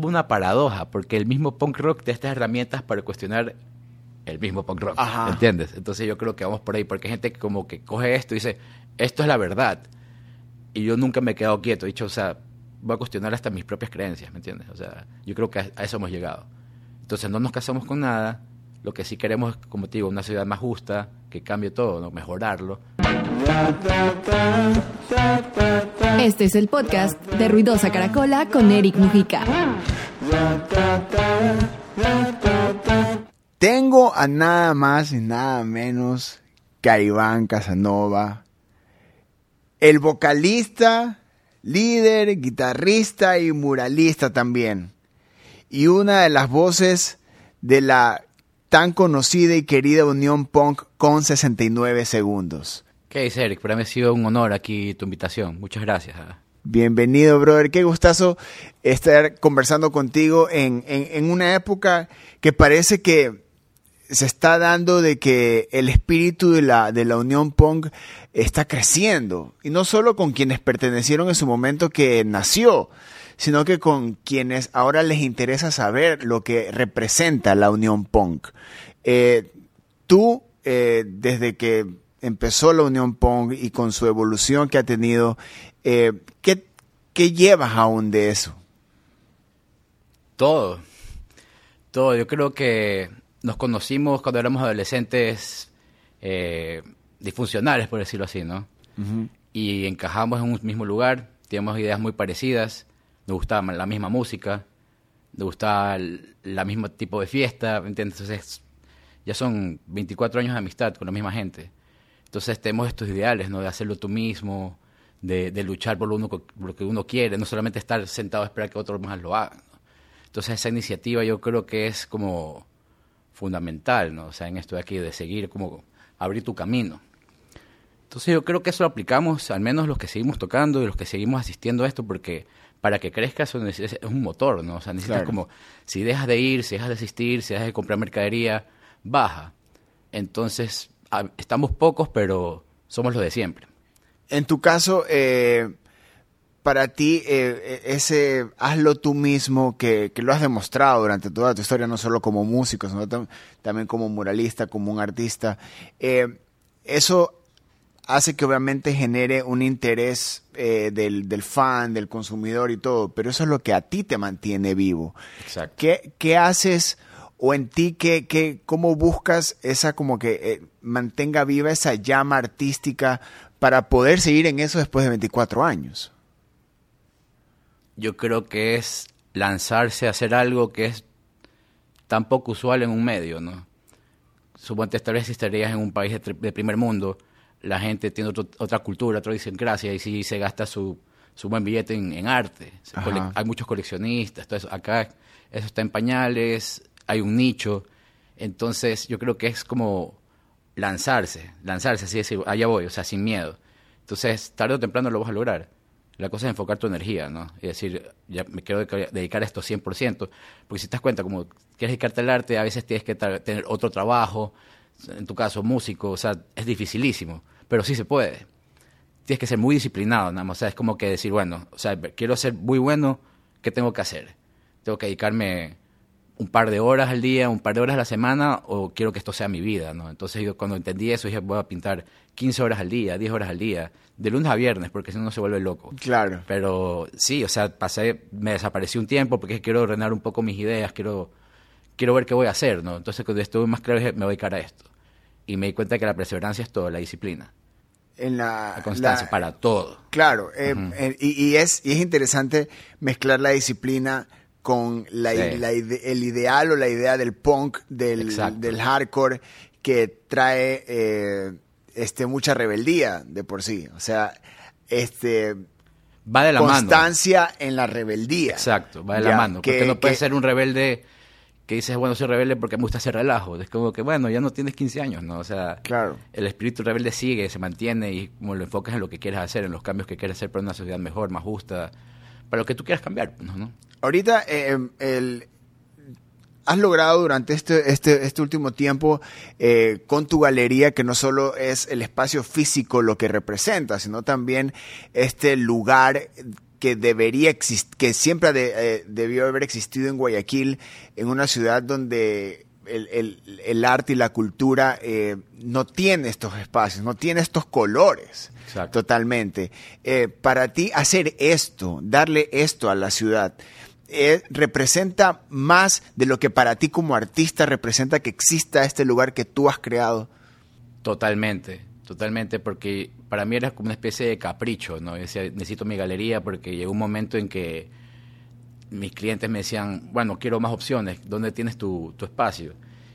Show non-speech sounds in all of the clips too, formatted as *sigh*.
como una paradoja, porque el mismo punk rock da estas herramientas para cuestionar el mismo punk rock, Ajá. ¿entiendes? Entonces yo creo que vamos por ahí, porque hay gente que como que coge esto y dice, esto es la verdad. Y yo nunca me he quedado quieto, he dicho, o sea, voy a cuestionar hasta mis propias creencias, ¿me entiendes? O sea, yo creo que a, a eso hemos llegado. Entonces no nos casamos con nada, lo que sí queremos es, como te digo, una ciudad más justa, que cambie todo, ¿no? mejorarlo. Este es el podcast de Ruidosa Caracola con Eric Mujica. Tengo a nada más y nada menos que a Iván Casanova, el vocalista, líder, guitarrista y muralista también. Y una de las voces de la tan conocida y querida Unión Punk con 69 segundos. ¿Qué dice Eric? Para mí ha sido un honor aquí tu invitación. Muchas gracias. ah. Bienvenido, brother. Qué gustazo estar conversando contigo en, en- una época que parece que se está dando de que el espíritu de la, de la Unión Punk está creciendo. Y no solo con quienes pertenecieron en su momento que nació, sino que con quienes ahora les interesa saber lo que representa la Unión Punk. Eh, tú, eh, desde que empezó la Unión Punk y con su evolución que ha tenido, eh, ¿qué, qué llevas aún de eso? Todo. Todo. Yo creo que nos conocimos cuando éramos adolescentes eh, disfuncionales, por decirlo así, ¿no? Y encajamos en un mismo lugar, teníamos ideas muy parecidas, nos gustaba la misma música, nos gustaba el la mismo tipo de fiesta, ¿me entiendes? Entonces, ya son 24 años de amistad con la misma gente. Entonces tenemos estos ideales, ¿no? De hacerlo tú mismo, de, de luchar por lo, uno, por lo que uno quiere, no solamente estar sentado a esperar que otros más lo hagan. ¿no? Entonces esa iniciativa yo creo que es como fundamental, ¿no? O sea, en esto de aquí, de seguir como abrir tu camino. Entonces yo creo que eso lo aplicamos, al menos los que seguimos tocando y los que seguimos asistiendo a esto, porque para que crezca eso neces- es un motor, ¿no? O sea, necesitas Claro. como, si dejas de ir, si dejas de asistir, si dejas de comprar mercadería, baja. Entonces, estamos pocos, pero somos los de siempre. En tu caso, eh, para ti, eh, ese hazlo tú mismo, que, que lo has demostrado durante toda tu historia, no solo como músico, sino tam- también como muralista, como un artista, eh, eso hace que obviamente genere un interés eh, del, del fan, del consumidor y todo, pero eso es lo que a ti te mantiene vivo. Exacto. ¿Qué, qué haces o en ti qué, qué, cómo buscas esa como que eh, mantenga viva esa llama artística para poder seguir en eso después de 24 años? Yo creo que es lanzarse a hacer algo que es tan poco usual en un medio, ¿no? Suponte tal vez si estarías en un país de, primer mundo, la gente tiene otro- otra cultura, otra idiosincrasia y sí se gasta su, su buen billete en, en arte. Hay muchos coleccionistas, todo eso. acá eso está en pañales, hay un nicho. Entonces yo creo que es como lanzarse, lanzarse, así decir, allá voy, o sea, sin miedo. Entonces, tarde o temprano lo vas a lograr. La cosa es enfocar tu energía, ¿no? Y decir, ya me quiero dedica- dedicar a esto 100%, porque si te das cuenta, como quieres dedicarte al arte, a veces tienes que tener otro trabajo, en tu caso, músico, o sea, es dificilísimo, pero sí se puede. Tienes que ser muy disciplinado, nada más, o sea, es como que decir, bueno, o sea, quiero ser muy bueno, ¿qué tengo que hacer? Tengo que dedicarme un par de horas al día, un par de horas a la semana, o quiero que esto sea mi vida, ¿no? Entonces yo cuando entendí eso dije, voy a pintar 15 horas al día, 10 horas al día, de lunes a viernes, porque si no se vuelve loco. Claro. Pero sí, o sea, pasé, me desaparecí un tiempo porque quiero ordenar un poco mis ideas, quiero, quiero ver qué voy a hacer, ¿no? Entonces cuando estuve más claro dije, me voy a dedicar a esto. Y me di cuenta que la perseverancia es todo, la disciplina, En la, la constancia, la- para todo. Claro, eh, eh, y, y es, y es interesante mezclar la disciplina con la, Sí. la ide- el ideal o la idea del punk, del, del hardcore, que trae eh, este, mucha rebeldía de por sí. O sea, este, Va de la mano. constancia en la rebeldía. Exacto, va de Ya, la mano. que- Porque no puedes que- ser un rebelde que dices, bueno, soy rebelde porque me gusta hacer relajo. Es como que, bueno, ya no tienes 15 años, ¿no? O sea, Claro. el espíritu rebelde sigue, se mantiene y como lo enfocas en lo que quieres hacer, en los cambios que quieres hacer para una sociedad mejor, más justa, para lo que tú quieras cambiar, pues, ¿no? Ahorita, eh, el, has logrado durante este, este, este último tiempo eh, con tu galería que no solo es el espacio físico lo que representa, sino también este lugar que debería existir, que siempre eh, debió haber existido en Guayaquil, en una ciudad donde el, arte y la cultura eh, no tiene estos espacios, no tiene estos colores totalmente. Para ti hacer esto, darle esto a la ciudad, eh, representa más de lo que para ti como artista representa que exista este lugar que tú has creado. Totalmente, totalmente, porque para mí era como una especie de capricho, ¿no? decía, necesito mi galería porque llegó un momento en que mis clientes me decían, bueno, quiero más opciones, ¿dónde tienes tu, tu espacio?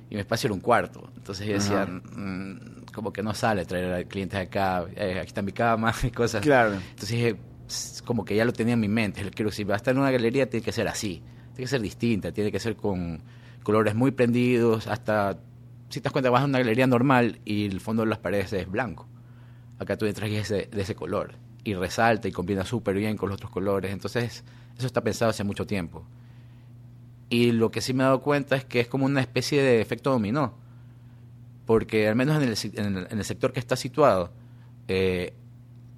Y mi espacio era un cuarto. Entonces yo decía, mm, como que no sale traer a clientes acá, eh, aquí está mi cama *laughs* y cosas. Claro. Entonces dije, como que ya lo tenía en mi mente. Quiero, si va a estar en una galería, tiene que ser así. Tiene que ser distinta, tiene que ser con colores muy prendidos, hasta, si te das cuenta, vas a una galería normal y el fondo de las paredes es blanco. Acá tú entras y es de, ese color. Y resalta y combina súper bien con los otros colores. Entonces, eso está pensado hace mucho tiempo. Y lo que sí me he dado cuenta es que es como una especie de efecto dominó. Porque al menos en el, en el, sector que está situado, eh,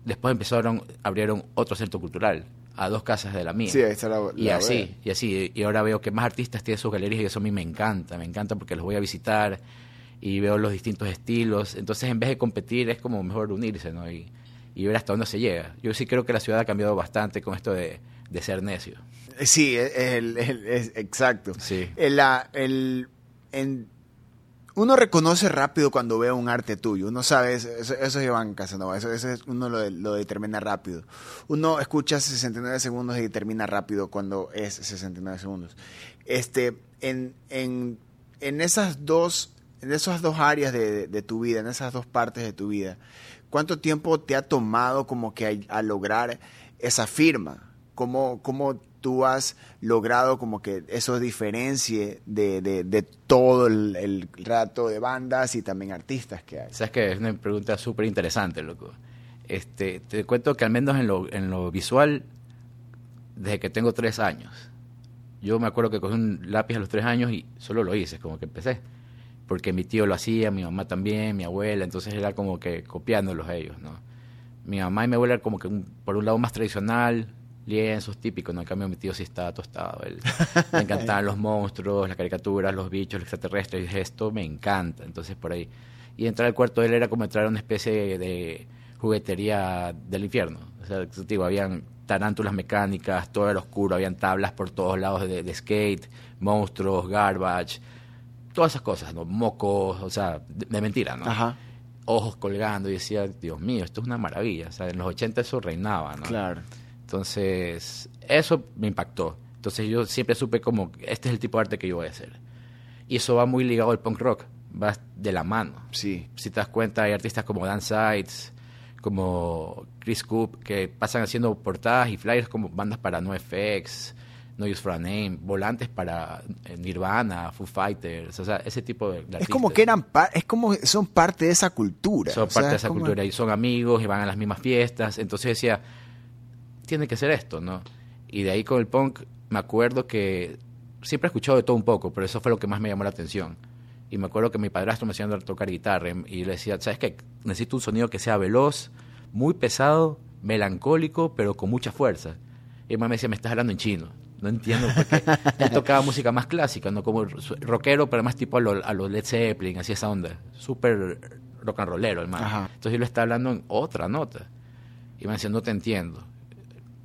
después empezaron, abrieron otro centro cultural a dos casas de la mía. Sí, ahí está la, y así, y así. Y ahora veo que más artistas tienen sus galerías y eso a mí me encanta, me encanta porque los voy a visitar y veo los distintos estilos. Entonces, en vez de competir, es como mejor unirse, ¿no? Y, y ver hasta dónde se llega. Yo sí creo que la ciudad ha cambiado bastante con esto de, de ser necio. Sí, es, exacto. Sí. El, el, en, uno reconoce rápido cuando ve un arte tuyo. Uno sabe, eso, eso es Iván Casanova, eso, eso uno lo, determina rápido. Uno escucha 69 segundos y determina rápido cuando es 69 segundos. Este, en, en, en esas dos, en esas dos áreas de, de, tu vida, en esas dos partes de tu vida, ¿cuánto tiempo te ha tomado como que a, a lograr esa firma? ¿Cómo, ¿Cómo tú has logrado como que eso diferencie de, de, todo el, rato de bandas y también artistas que hay? Sabes que es una pregunta súper interesante, loco. Este, te cuento que al menos en lo, en lo visual, desde que tengo tres años, yo me acuerdo que cogí un lápiz a los tres años y solo lo hice, como que empecé. Porque mi tío lo hacía, mi mamá también, mi abuela, entonces era como que copiándolos a ellos, ¿no? Mi mamá y mi abuela como que por un lado más tradicional, lienzos típicos, ¿no? En cambio mi tío sí está tostado. Él, *laughs* me encantaban los monstruos, las caricaturas, los bichos, los extraterrestres. Y dije, esto me encanta. Entonces por ahí. Y entrar al cuarto de él era como entrar a una especie de juguetería del infierno. O sea, digo, habían tarántulas mecánicas, todo era oscuro, habían tablas por todos lados de, skate, monstruos, garbage, todas esas cosas, ¿no? Mocos, o sea, de, mentira, ¿no? Ajá. Ojos colgando y decía, Dios mío, esto es una maravilla. O sea, en los 80 eso reinaba, ¿no? Claro. Entonces, eso me impactó. Entonces yo siempre supe como, este es el tipo de arte que yo voy a hacer. Y eso va muy ligado al punk rock, va de la mano. Sí. Si te das cuenta, hay artistas como Dan Sides, como Chris Coop, que pasan haciendo portadas y flyers como bandas para NoFX, No Use for a Name, volantes para eh, Nirvana, Foo Fighters, o sea, ese tipo de, artistas. Es como que eran, es como son parte de esa cultura. Son parte de esa cultura y son amigos y van a las mismas fiestas. Entonces decía, tiene que ser esto, ¿no? Y de ahí con el punk me acuerdo que siempre he escuchado de todo un poco, pero eso fue lo que más me llamó la atención. Y me acuerdo que mi padrastro me enseñó a tocar guitarra y le decía, ¿sabes qué? Necesito un sonido que sea veloz, muy pesado, melancólico, pero con mucha fuerza. Y mi mamá me decía, me estás hablando en chino. No entiendo por qué. *laughs* Él tocaba música más clásica, no como rockero, pero más tipo a los a Led Zeppelin, así esa onda. Súper rock and rollero, hermano. Entonces él lo está hablando en otra nota. Y me decía, no te entiendo.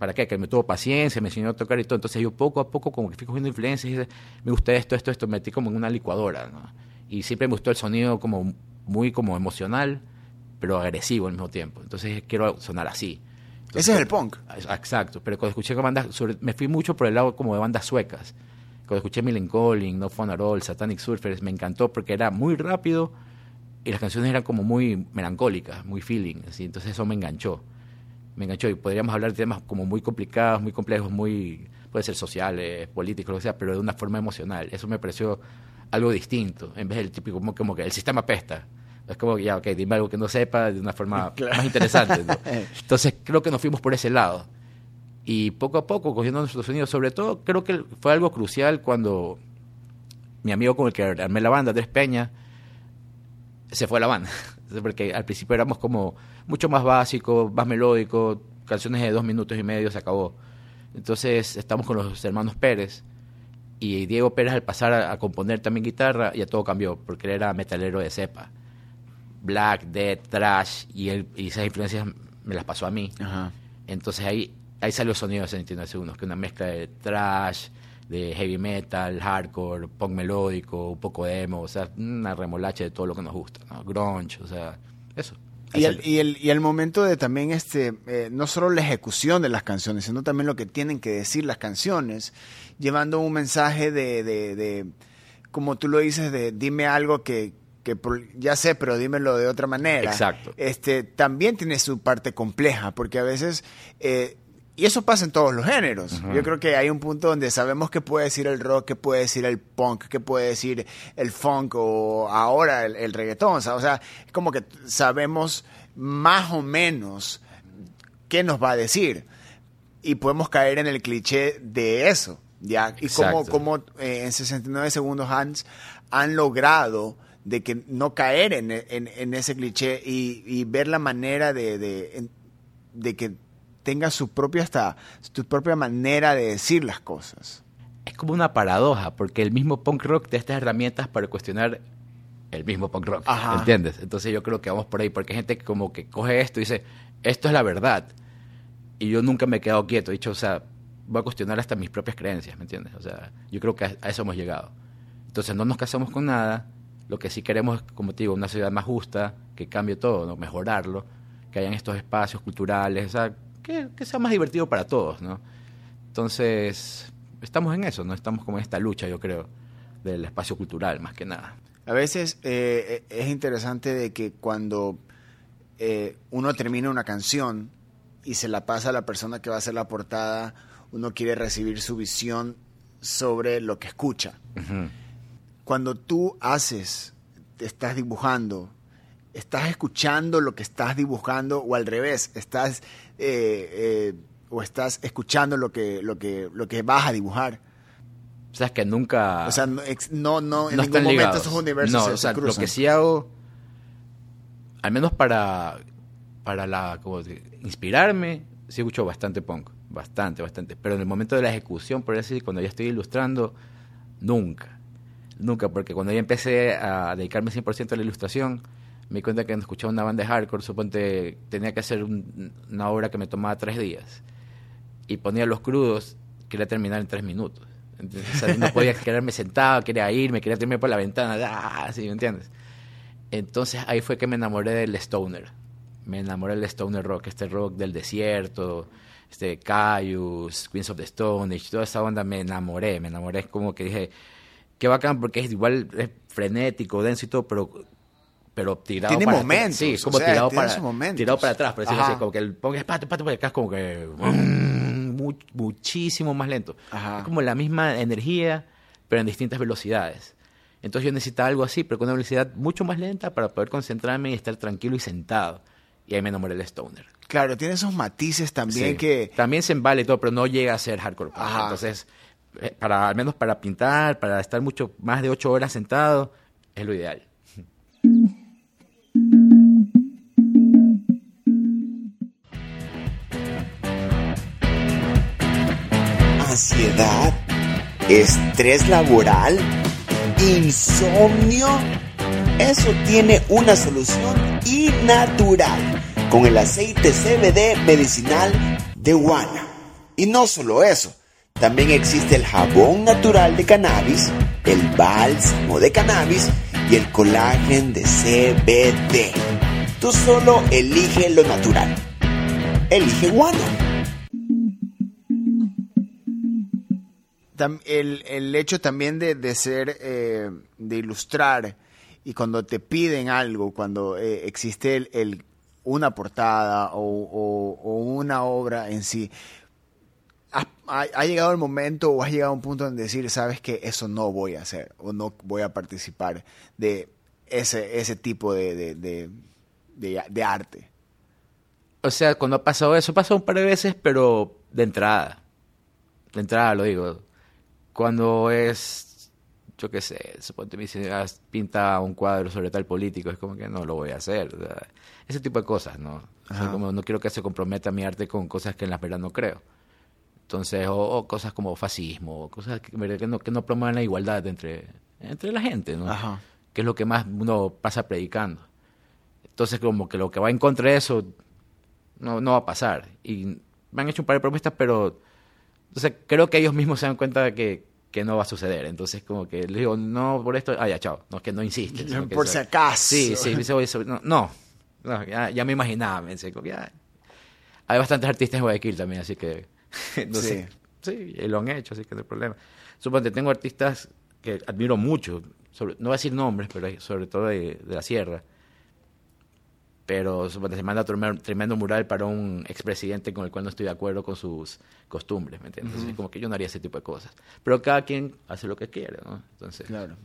¿Para qué? Que me tuvo paciencia, me enseñó a tocar y todo. Entonces yo poco a poco como que fui cogiendo influencias y me gusta esto, esto, esto, me metí como en una licuadora, ¿no? Y siempre me gustó el sonido como muy como emocional, pero agresivo al mismo tiempo. Entonces quiero sonar así. Ese es el punk. Exacto, pero cuando escuché bandas, me fui mucho por el lado como de bandas suecas. Cuando escuché Millen Calling, No Fun at All, Satanic Surfers, me encantó porque era muy rápido y las canciones eran como muy melancólicas, muy feeling, así. Entonces eso me enganchó me enganchó y podríamos hablar de temas como muy complicados, muy complejos, muy, puede ser sociales, políticos, lo que sea, pero de una forma emocional. Eso me pareció algo distinto, en vez del típico como, como que el sistema pesta. Es como que ya, ok, dime algo que no sepa de una forma *laughs* más interesante. *laughs* Entonces creo que nos fuimos por ese lado. Y poco a poco, cogiendo nuestros sonidos, sobre todo creo que fue algo crucial cuando mi amigo con el que armé la banda, Andrés Peña, se fue a la banda. Porque al principio éramos como mucho más básico, más melódico, canciones de dos minutos y medio, se acabó. Entonces estamos con los hermanos Pérez y Diego Pérez al pasar a, a componer también guitarra ya todo cambió porque él era metalero de cepa. Black, Death, Trash y, él, y esas influencias me las pasó a mí. Ajá. Entonces ahí, ahí salió el sonido de 69 segundos, que una mezcla de trash, de heavy metal, hardcore, punk melódico, un poco de emo, o sea, una remolacha de todo lo que nos gusta, ¿no? Grunge, o sea, eso. Y el, y, el, y el momento de también, este, eh, no solo la ejecución de las canciones, sino también lo que tienen que decir las canciones, llevando un mensaje de, de, de, como tú lo dices, de dime algo que, que por- ya sé, pero dímelo de otra manera. Exacto. Este, también tiene su parte compleja, porque a veces, eh, y eso pasa en todos los géneros. Yo creo que hay un punto donde sabemos qué puede decir el rock, qué puede decir el punk, qué puede decir el funk o ahora el, el reggaetón. O sea, o sea, es como que sabemos más o menos qué nos va a decir. Y podemos caer en el cliché de eso. ¿ya? Y cómo, Exacto. cómo, eh, en 69 segundos han, han logrado de que no caer en, en- en ese cliché y, y ver la manera de, de que tenga su propia hasta su propia manera de decir las cosas. Es como una paradoja, porque el mismo punk rock te da estas herramientas para cuestionar el mismo punk rock, Ajá. ¿entiendes? Entonces yo creo que vamos por ahí, porque hay gente que como que coge esto y dice, esto es la verdad, y yo nunca me he quedado quieto, he dicho, o sea, voy a cuestionar hasta mis propias creencias, ¿me entiendes? O sea, yo creo que a, eso hemos llegado. Entonces no nos casamos con nada, lo que sí queremos es, como te digo, una ciudad más justa, que cambie todo, ¿no? mejorarlo, que hayan estos espacios culturales, o sea, que, que sea más divertido para todos, ¿no? Entonces, estamos en eso, ¿no? Estamos como en esta lucha, yo creo, del espacio cultural, más que nada. A veces eh, es interesante de que cuando eh, uno termina una canción y se la pasa a la persona que va a hacer la portada, uno quiere recibir su visión sobre lo que escucha. Cuando tú haces, te estás dibujando, estás escuchando lo que estás dibujando o al revés, estás eh, eh, o estás escuchando lo que lo que lo que vas a dibujar. O sea, es que nunca... O sea, no, no, no en no ningún momento ligados. esos universos No, se, o se sea, lo cruzan. que sí hago, al menos para, para la, como inspirarme, sí escucho bastante punk, bastante, bastante. Pero en el momento de la ejecución, por decir, cuando ya estoy ilustrando, nunca, nunca, porque cuando ya empecé a dedicarme 100% a la ilustración, me di cuenta que cuando escuchaba una banda de hardcore, suponte, tenía que hacer un- una obra que me tomaba tres días. Y ponía los crudos, quería terminar en tres minutos. sea, no podía *laughs* quedarme sentado, quería irme, quería tirarme por la ventana, ah, ¿sí me entiendes? Entonces ahí fue que me enamoré del stoner. Me enamoré del stoner rock, este rock del desierto, este Caius, Queens of the Stone Age, toda esa onda me enamoré, me enamoré, es como que dije, qué bacán porque es igual es frenético, denso y todo, pero pero tirado Tiene para momentos, sí, como o sea, tirado para tirado para atrás, por decirlo Ajá. así, como que el punk es pato, pato, acá es como que mm, mu- muchísimo más lento. Ajá. Es como la misma energía, pero en distintas velocidades. Entonces yo necesitaba algo así, pero con una velocidad mucho más lenta para poder concentrarme y estar tranquilo y sentado. Y ahí me enamoré del stoner. Claro, tiene esos matices también Sí. que... También se embala y todo, pero no llega a ser hardcore. punk. Ajá. Entonces, eh, para, al menos para pintar, para estar mucho más de ocho horas sentado, es lo ideal. Ansiedad, estrés laboral, insomnio. Eso tiene una solución y natural con el aceite CBD medicinal de Guana. Y no solo eso, también existe el jabón natural de cannabis, el bálsamo de cannabis y el colágeno de CBD. Tú solo elige lo natural. Elige Guana. El, el hecho también de, de ser, eh, de ilustrar, y cuando te piden algo, cuando eh, existe el, el- una portada o, o- una obra en sí, ha, ha- llegado el momento o has llegado a un punto en decir, sabes que eso no voy a hacer o no voy a participar de ese, ese tipo de, de, de- de- de arte. O sea, cuando ha pasado eso, pasó un par de veces, pero de entrada. De entrada lo digo. Cuando es, yo qué sé, suponte me dicen, "Ah, pinta un cuadro sobre tal político, es como que no lo voy a hacer. o sea, ese tipo de cosas, ¿no? O sea, Ajá. como no quiero que se comprometa mi arte con cosas que en la verdad no creo. Entonces, o, o cosas como fascismo, cosas que, que no, que no promuevan la igualdad entre, entre la gente, ¿no? Ajá. Que es lo que más uno pasa predicando. Entonces, como que lo que va en contra de eso no, no va a pasar. Y me han hecho un par de propuestas, pero entonces creo que ellos mismos se dan cuenta de que, que no va a suceder. Entonces, como que les digo, no, por esto, ah, ya, chao. No, es que no insistes. que Por si acaso. Sí, sí, dice, "Oye, no, no, no, ya, ya me imaginaba, me dice, como que ya- Hay bastantes artistas en Guayaquil también, así que, *laughs* Sí. sí, lo han hecho, así que no hay problema. Suponte, tengo artistas que admiro mucho, sobre, no voy a decir nombres, pero sobre todo de, de la sierra, pero se manda tremendo, mural para un expresidente con el cual no estoy de acuerdo con sus costumbres, ¿me entiendes? Así como que yo no haría ese tipo de cosas. Pero cada quien hace lo que quiere, ¿no? Entonces, Claro.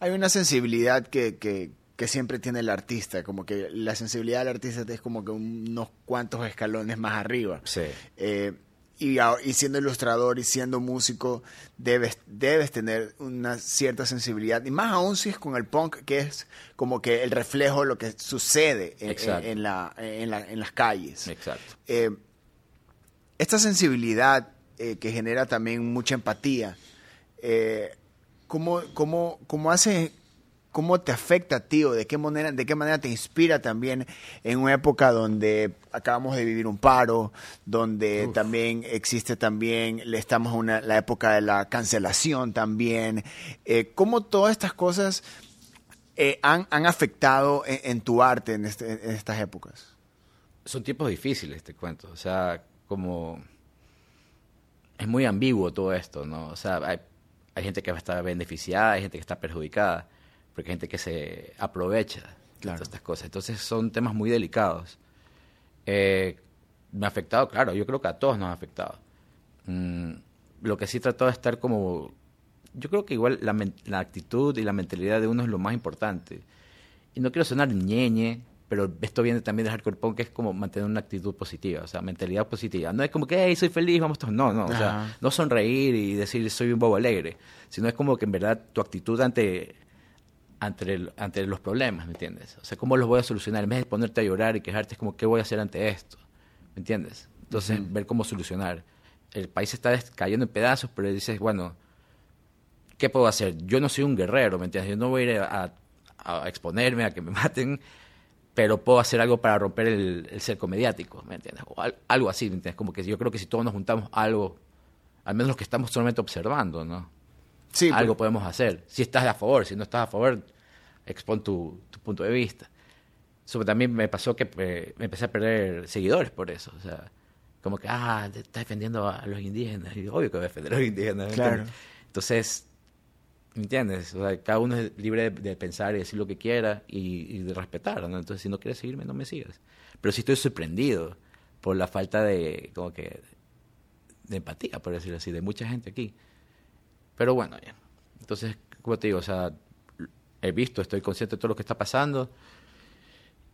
Hay una sensibilidad que, que, que siempre tiene el artista, como que la sensibilidad del artista es como que unos cuantos escalones más arriba. Sí. Eh, y, siendo ilustrador y siendo músico, debes, debes tener una cierta sensibilidad. Y más aún si es con el punk, que es como que el reflejo de lo que sucede en, Exacto. en- en la, en, la- en las calles. Exacto. Eh, esta sensibilidad eh, que genera también mucha empatía, eh, ¿cómo, cómo, cómo hace, cómo te afecta a ti o de qué manera, de qué manera te inspira también en una época donde acabamos de vivir un paro, donde también existe también, le estamos en una, la época de la cancelación también, eh, cómo todas estas cosas eh, han, han afectado en, en tu arte en, este- en estas épocas? son tiempos difíciles, te cuento. O sea, como es muy ambiguo todo esto, ¿no? O sea, hay, hay gente que va a estar beneficiada, hay gente que está perjudicada, porque hay gente que se aprovecha de Claro. todas estas cosas. Entonces son temas muy delicados. Eh, me ha afectado, claro, yo creo que a todos nos ha afectado. Mm, lo que sí trato de estar como... Yo creo que igual la, la actitud y la mentalidad de uno es lo más importante. Y no quiero sonar ñeñe, pero esto viene también del hardcore punk, que es como mantener una actitud positiva, o sea, mentalidad positiva. No es como que, hey, soy feliz, vamos todos. No, no, o sea, Ajá. no sonreír y decir soy un bobo alegre, sino es como que en verdad tu actitud ante, ante, el- ante los problemas, ¿me entiendes? O sea, ¿cómo los voy a solucionar? En vez de ponerte a llorar y quejarte, es como, ¿qué voy a hacer ante esto? ¿Me entiendes? Entonces, ver cómo solucionar. El país está cayendo en pedazos, pero dices, bueno, ¿qué puedo hacer? Yo no soy un guerrero, ¿me entiendes? Yo no voy a ir a, a exponerme, a que me *laughs* maten, pero puedo hacer algo para romper el, el cerco mediático, ¿me entiendes? O al- algo así, ¿me entiendes? Como que yo creo que si todos nos juntamos algo, al menos los que estamos solamente observando, ¿no? Sí, algo podemos hacer. Si estás a favor, si no estás a favor, expon tu, tu punto de vista. Eso también me pasó que eh, me empecé a perder seguidores por eso. O sea, como que, ah, te estás defendiendo a los indígenas. Y obvio que voy a defender a los indígenas. ¿me Claro. Entonces, ¿me entiendes? O sea, cada uno es libre de, de pensar y decir lo que quiera y, y de respetar, ¿no? Entonces, si no quieres seguirme, no me sigas. Pero sí estoy sorprendido por la falta de, como que, de empatía, por decirlo así, de mucha gente aquí. Pero bueno, ya. Entonces, como te digo, o sea, he visto, estoy consciente de todo lo que está pasando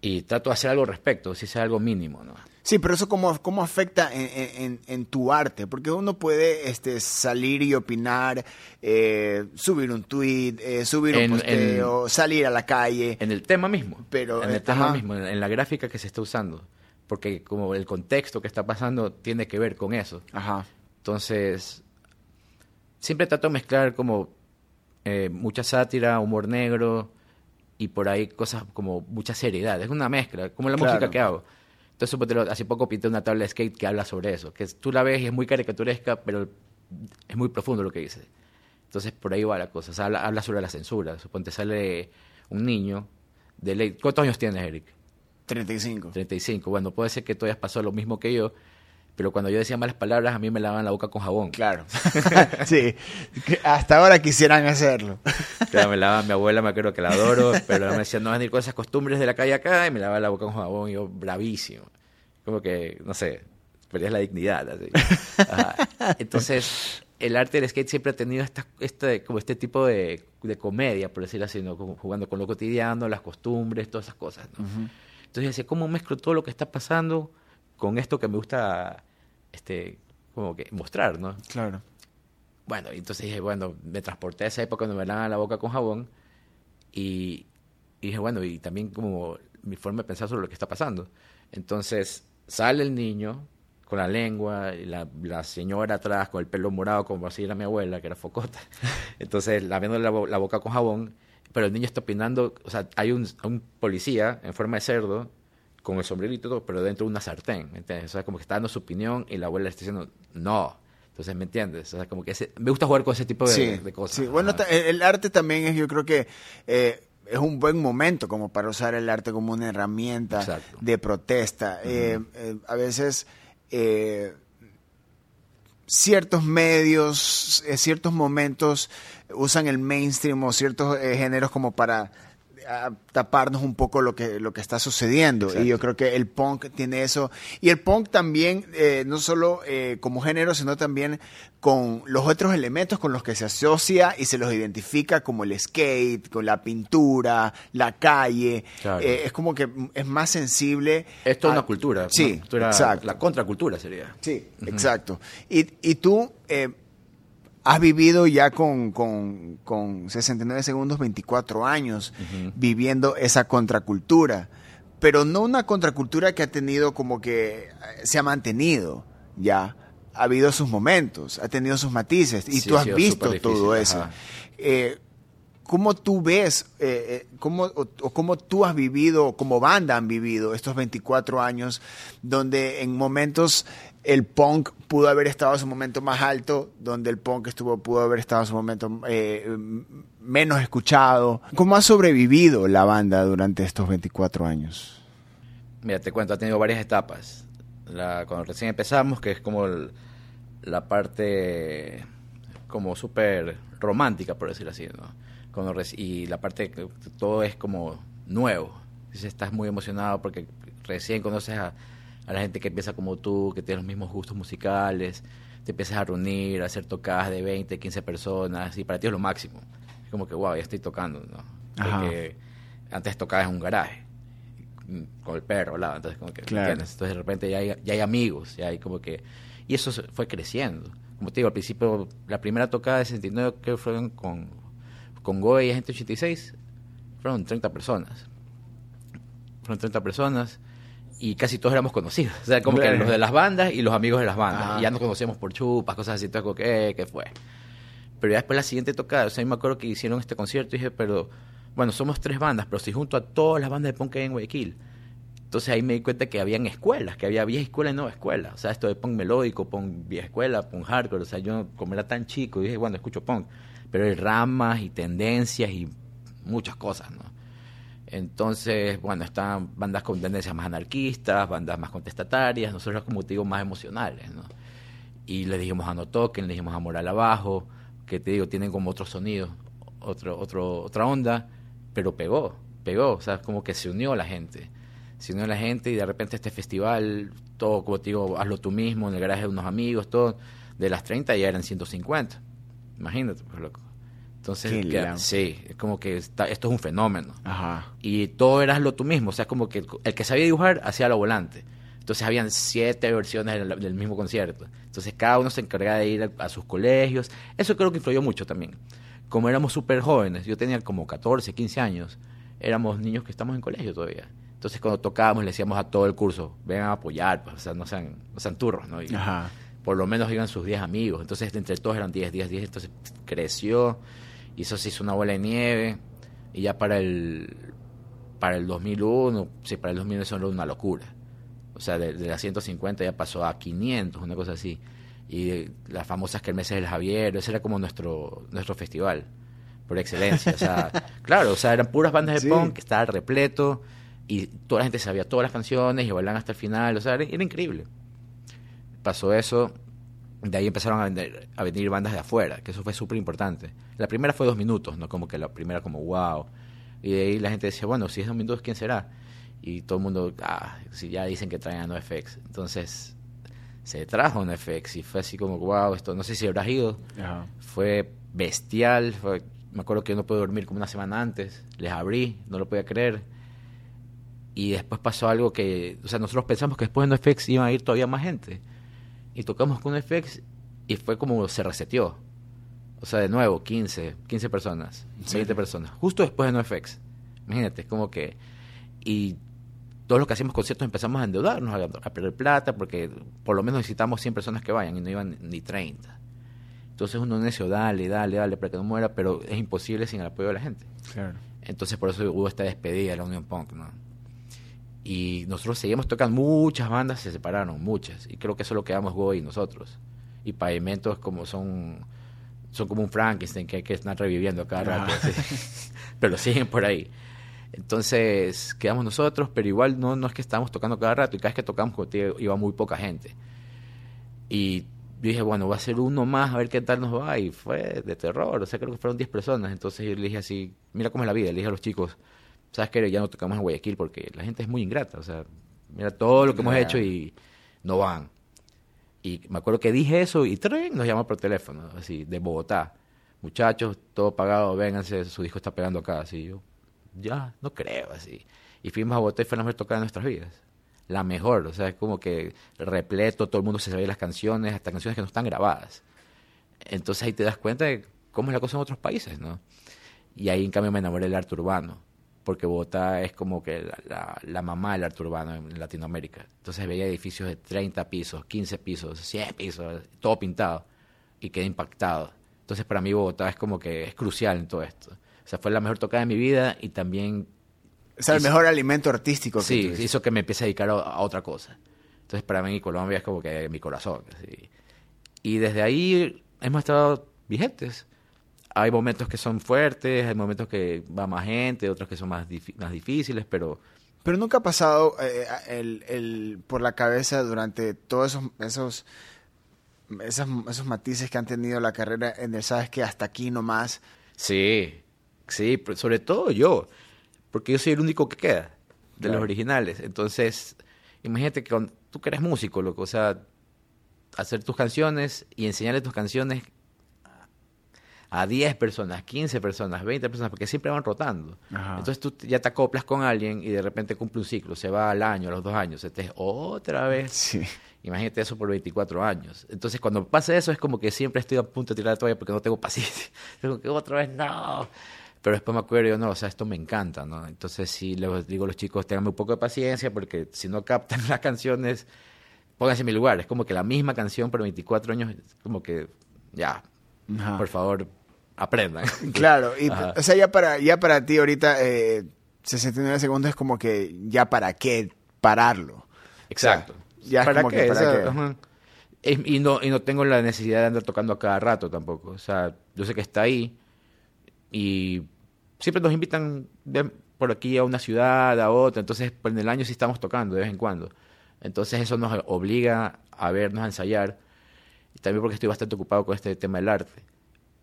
y trato de hacer algo al respecto, si sea algo mínimo, ¿no? Sí, pero eso cómo, cómo afecta en, en- en tu arte, porque uno puede este, salir y opinar, eh, subir un tweet, eh, subir En- un posteo, salir a la calle. En el tema mismo. Pero, en eh, el tema ajá. mismo, en, en la gráfica que se está usando. Porque como el contexto que está pasando tiene que ver con eso. Ajá. Entonces, siempre trato de mezclar como eh, mucha sátira, humor negro y por ahí cosas como mucha seriedad. Es una mezcla, como la Claro. música que hago. Entonces, hace poco pinté una tabla de skate que habla sobre eso. Que tú la ves y es muy caricaturesca, pero es muy profundo lo que dice. Entonces, por ahí va la cosa. O sea, habla, habla sobre la censura. Suponte, sale un niño de ley. ¿Cuántos años tienes, Eric? 35. 35. Bueno, puede ser que tú hayas pasado lo mismo que yo, pero cuando yo decía malas palabras, a mí me lavaban la boca con jabón. Claro. *laughs* sí. Hasta ahora quisieran hacerlo. Claro, me lavaba mi abuela, me acuerdo que la adoro, pero me decía no venir con esas costumbres de la calle acá y me lavaba la boca con jabón y yo bravísimo. Como que, no sé, perdías la dignidad. así. Entonces, el arte del skate siempre ha tenido esta, este, como este tipo de, de comedia, por decirlo así, ¿no? Como jugando con lo cotidiano, las costumbres, todas esas cosas. ¿no? Entonces, yo decía, ¿cómo mezclo todo lo que está pasando con esto que me gusta este, como que mostrar, ¿no? Claro. Bueno, entonces dije, bueno, me transporté a esa época cuando me lavaban la boca con jabón y, y dije, bueno, y también como mi forma de pensar sobre lo que está pasando. Entonces sale el niño con la lengua, y la, la señora atrás con el pelo morado, como así era mi abuela, que era focota. *laughs* Entonces, laviéndole la, bo- la boca con jabón, pero el niño está opinando, o sea, hay un, un policía en forma de cerdo, con el sombrerito, y todo, pero dentro de una sartén, ¿me entiendes? O sea, como que está dando su opinión y la abuela le está diciendo, no. Entonces, ¿me entiendes? O sea, como que ese- me gusta jugar con ese tipo de, sí, de cosas. sí. Bueno, Ajá. el, arte también es, yo creo que eh, es un buen momento como para usar el arte como una herramienta Exacto. de protesta. Eh, eh, a veces eh, ciertos medios, ciertos momentos usan el mainstream o ciertos géneros como para ah, taparnos un poco lo que lo que está sucediendo y yo creo que el punk tiene eso y el punk también eh, no solo eh, como género sino también con los otros elementos con los que se asocia y se los identifica como el skate con la pintura la calle Claro. Eh, es como que es más sensible Esto es a- una cultura. sí una cultura- exacto La contracultura sería. Sí, exacto. Y, y tú has vivido ya con, con, con 69 segundos 24 años viviendo esa contracultura, pero no una contracultura que ha tenido como que eh, se ha mantenido ya. Ha habido sus momentos, ha tenido sus matices y Sí, tú ha has visto todo eso. Eh, ¿Cómo tú ves, eh, eh, cómo, o, o cómo tú has vivido, como banda han vivido estos 24 años, donde en momentos el punk pudo haber estado en su momento más alto, donde el punk estuvo, pudo haber estado en su momento eh, menos escuchado? ¿Cómo ha sobrevivido la banda durante estos 24 años? Mira, te cuento, ha tenido varias etapas. La, cuando recién empezamos, que es como la parte como súper romántica, por decirlo así, ¿no? Cuando y la parte todo es como nuevo. Entonces estás muy emocionado porque recién conoces a, a la gente que empieza como tú, que tiene los mismos gustos musicales, te empiezas a reunir, a hacer tocadas de 20, 15 personas, y para ti es lo máximo. Es como que, wow, ya estoy tocando, ¿no? Porque antes tocabas en un garaje con el perro al lado, entonces como que, ¿me Claro. Entonces de repente ya hay, ya hay amigos, ya hay como que... Y eso fue creciendo. Como te digo, al principio, la primera tocada de 69 que fueron con, con Goe y Agente 86, fueron 30 personas. Fueron 30 personas y casi todos éramos conocidos. O sea, como Claro. que los de las bandas y los amigos de las bandas. Ajá. Y ya nos conocíamos por chupas, cosas así, como que, eh, ¿qué fue? Pero ya después la siguiente tocada, o sea, yo me acuerdo que hicieron este concierto y dije, pero, bueno, somos tres bandas, pero si junto a todas las bandas de punk que hay en Guayaquil. Entonces ahí me di cuenta que habían escuelas, que había vieja escuela y nueva escuela. O sea, esto de punk melódico, punk vieja escuela, punk hardcore. O sea, yo como era tan chico, dije, bueno, escucho punk. Pero hay ramas y tendencias y muchas cosas, ¿no? Entonces, bueno, están bandas con tendencias más anarquistas, bandas más contestatarias, nosotros como te digo, más emocionales, ¿no? Y le dijimos a No Toquen, le dijimos a Moral Abajo, que te digo, tienen como otro sonido, otro, otro, otra onda, pero pegó, pegó, o sea, como que se unió la gente, se unió la gente y de repente este festival, todo, como te digo, hazlo tú mismo, en el garaje de unos amigos, todo, de las 30 ya eran 150, imagínate, pues loco. Entonces, que- sí, es como que está- esto es un fenómeno Ajá. y todo era lo tú mismo, o sea, como que el, que sabía dibujar hacía lo volante. Entonces habían siete versiones del, del mismo concierto. Entonces cada uno se encargaba de ir a, a sus colegios. Eso creo que influyó mucho también. Como éramos súper jóvenes, yo tenía como 14, 15 años, éramos niños que estamos en colegio todavía. Entonces cuando tocábamos le decíamos a todo el curso, vengan a apoyar, pues, o sea, no sean, no sean turros, ¿no? Y Ajá. por lo menos iban sus 10 amigos. Entonces, entre todos eran 10, 10, 10. Entonces, creció y eso se hizo una bola de nieve. Y ya para el, para el 2001, sí, para el 2001 eso era una locura. O sea, de, de las 150 ya pasó a 500, una cosa así. Y las famosas kermeses del Javier, ese era como nuestro, nuestro festival, por excelencia. O sea, *laughs* claro, o sea, eran puras bandas de Sí. punk, estaba repleto. Y toda la gente sabía todas las canciones y bailaban hasta el final. O sea, era- era increíble pasó eso, de ahí empezaron a, vender- a venir bandas de afuera, que eso fue súper importante. La primera fue dos minutos, no como que la primera como wow. Y de ahí la gente decía, bueno, si es dos minutos, ¿quién será? Y todo el mundo, ah, si ya dicen que traen a NoFX. Entonces se trajo NoFX y fue así como, wow, esto, no sé si habrás ido. Ajá. Fue bestial, fue- me acuerdo que yo no pude dormir como una semana antes, les abrí, no lo podía creer. Y después pasó algo que, o sea, nosotros pensamos que después de NoFX iban a ir todavía más gente. Y tocamos con NoFX y fue como se reseteó. O sea, de nuevo, 15, 15 personas, Sí. 20 personas, justo después de NoFX. Imagínate, es como que... Y todos los que hacíamos conciertos empezamos a endeudarnos, a, a perder plata, porque por lo menos necesitamos 100 personas que vayan y no iban ni 30. Entonces uno necio, dale, dale, dale, para que no muera, pero es imposible sin el apoyo de la gente. Claro. Entonces por eso hubo esta despedida de la Unión Punk, ¿no? Y nosotros seguimos tocando, muchas bandas se separaron, muchas, y creo que eso es lo que damos hoy nosotros. Y Pavimentos como son, son como un Frankenstein que hay que estar reviviendo cada rato, así. *laughs* pero siguen por ahí. Entonces quedamos nosotros, pero igual no, no es que estábamos tocando cada rato, y cada vez que tocamos digo, iba muy poca gente. Y dije, bueno, va a ser uno más, a ver qué tal nos va, y fue de terror, o sea, creo que fueron 10 personas, entonces yo le dije así, mira cómo es la vida, le dije a los chicos, sabes que ya no tocamos en Guayaquil porque la gente es muy ingrata, o sea, mira todo lo que hemos hecho y no van. Y me acuerdo que dije eso y ¡trin! nos llamó por teléfono, así, de Bogotá. Muchachos, todo pagado, vénganse, su disco está pegando acá, así. Yo, ya, no creo, así. Y fuimos a Bogotá y fue la mejor tocada de nuestras vidas. La mejor, o sea, es como que repleto, todo el mundo se sabía las canciones, hasta canciones que no están grabadas. Entonces ahí te das cuenta de cómo es la cosa en otros países, ¿no? Y ahí en cambio me enamoré del arte urbano, porque Bogotá es como que la, la- la mamá del arte urbano en Latinoamérica. Entonces veía edificios de 30 pisos, 15 pisos, 100 pisos, todo pintado, y quedé impactado. Entonces para mí Bogotá es como que es crucial en todo esto. O sea, fue la mejor tocada de mi vida y también O sea, el Y- mejor alimento artístico que Sí, hizo que me empiece a dedicar a, a otra cosa. Entonces, para mí, Colombia es como que mi corazón. así. Y desde ahí hemos estado vigentes. Hay momentos que son fuertes, hay momentos que va más gente, otros que son más, más difíciles, pero Pero nunca ha pasado eh, el, el- por la cabeza durante todos esos, esos, esos, esos matices que han tenido la carrera en el sabes que hasta aquí nomás. sí, sí, pero sobre todo yo, porque yo soy el único que queda de Claro. los originales. Entonces, imagínate que tú que eres músico, loco, o sea, hacer tus canciones y enseñarle tus canciones a 10 personas, 15 personas, 20 personas, porque siempre van rotando. Ajá. Entonces tú ya te acoplas con alguien y de repente cumple un ciclo, se va al año, a los dos años, este es otra vez. Sí. Imagínate eso por 24 años. Entonces cuando pasa eso es como que siempre estoy a punto de tirar la toalla porque no tengo paciencia. *laughs* Tengo que otra vez, no. Pero después me acuerdo, yo no, o sea, esto me encanta, ¿no? Entonces sí, les digo a los chicos, tengan un poco de paciencia porque si no captan *laughs* las canciones, pónganse en mi lugar. Es como que la misma canción por 24 años, como que, ya, Ajá. por favor, aprendan. *laughs* Claro, y, Ajá. o sea, ya para, ya para ti ahorita eh, 69 segundos es como que ya para qué pararlo. Exacto. O sea, ya es como que O para sea, qué. ajá. Y, no, y no tengo la necesidad de andar tocando a cada rato tampoco. O sea, yo sé que está ahí y siempre nos invitan de- por aquí a una ciudad, a otra. Entonces, pues, en el año sí estamos tocando de vez en cuando. Entonces, eso nos obliga a vernos, a ensayar. Y también porque estoy bastante ocupado con este tema del arte.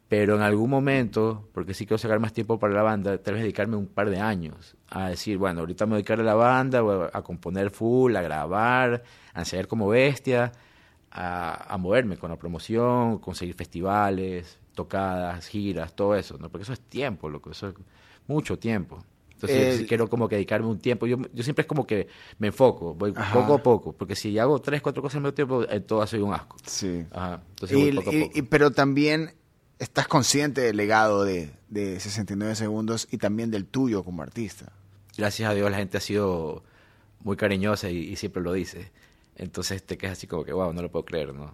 Pero en algún momento, porque sí quiero sacar más tiempo para la banda, tal vez dedicarme un par de años a decir, bueno, ahorita me voy a dedicar a la banda, a, componer full, a grabar, a ensayar como bestia, a, a moverme con la promoción, conseguir festivales, tocadas, giras, todo eso, ¿no? Porque eso es tiempo, loco, eso es mucho tiempo. Entonces, Eh, quiero como que dedicarme un tiempo. Yo, yo siempre es como que me enfoco, voy Ajá. poco a poco, porque si hago tres, cuatro cosas al mismo tiempo, en todas soy un asco. Sí. Ajá. Entonces Y- voy poco a poco. y- pero también estás consciente del legado de, de 69 segundos y también del tuyo como artista. gracias a Dios la gente ha sido muy cariñosa y, y siempre lo dice. Entonces te quedas así como que, wow, no lo puedo creer, ¿no?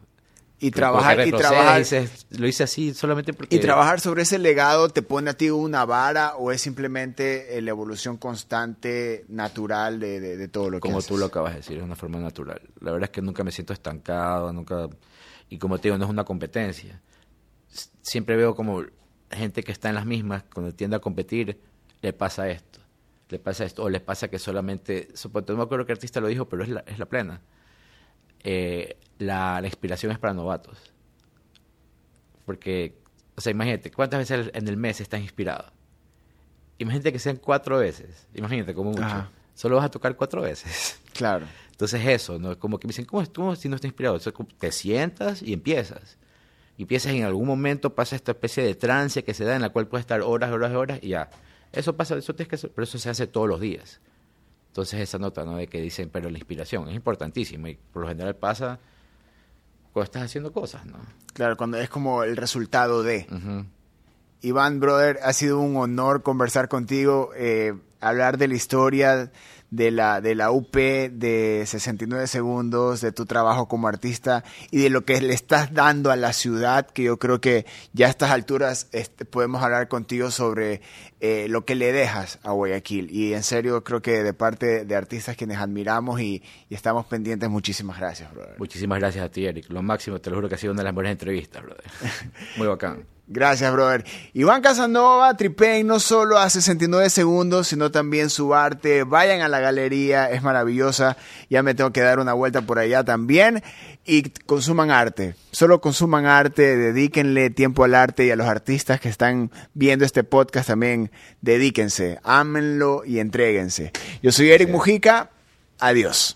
Y trabajar, y trabajar, dices, lo hice así solamente porque... y trabajar sobre ese legado te pone a ti una vara o es simplemente eh, la evolución constante, natural de, de- de todo lo que Como tú lo acabas de decir, es una forma natural. La verdad es que nunca me siento estancado, nunca... Y como te digo, no es una competencia. Siempre veo como gente que está en las mismas, cuando tiende a competir, le pasa esto, le pasa esto, o le pasa que solamente... No me acuerdo qué artista lo dijo, pero es la, es la plena. Eh, la, la inspiración es para novatos. Porque, o sea, imagínate, ¿cuántas veces en el mes estás inspirado? Imagínate que sean cuatro veces, imagínate como mucho. Ajá. Solo vas a tocar cuatro veces. *laughs* Claro. Entonces eso, ¿no? Como que me dicen, ¿cómo tú si no estás inspirado? Entonces, como te sientas y empiezas. Y y en algún momento, pasa esta especie de trance que se da en la cual puedes estar horas, horas, horas y ya. Eso pasa, eso tienes que pero eso se hace todos los días. Entonces esa nota, ¿no? De que dicen, pero la inspiración es importantísima y por lo general pasa cuando estás haciendo cosas, ¿no? Claro, cuando es como el resultado de. Ujú. Iván, brother, ha sido un honor conversar contigo, eh, hablar de la historia de la, de la UP, de 69 segundos, de tu trabajo como artista y de lo que le estás dando a la ciudad, que yo creo que ya a estas alturas este, podemos hablar contigo sobre eh, lo que le dejas a Guayaquil. Y en serio, creo que de parte de artistas quienes admiramos y, y estamos pendientes, muchísimas gracias, brother. Muchísimas gracias a ti, Eric. Lo máximo, te lo juro que ha sido una de las mejores entrevistas, brother. *laughs* Muy bacán. Gracias, brother. Iván Casanova, tripen no solo a 69 segundos, sino también su arte. Vayan a la galería, es maravillosa. Ya me tengo que dar una vuelta por allá también. Y consuman arte. Solo consuman arte, dedíquenle tiempo al arte y a los artistas que están viendo este podcast también. Dedíquense, ámenlo y entréguense. Yo soy Eric Mujica. Adiós.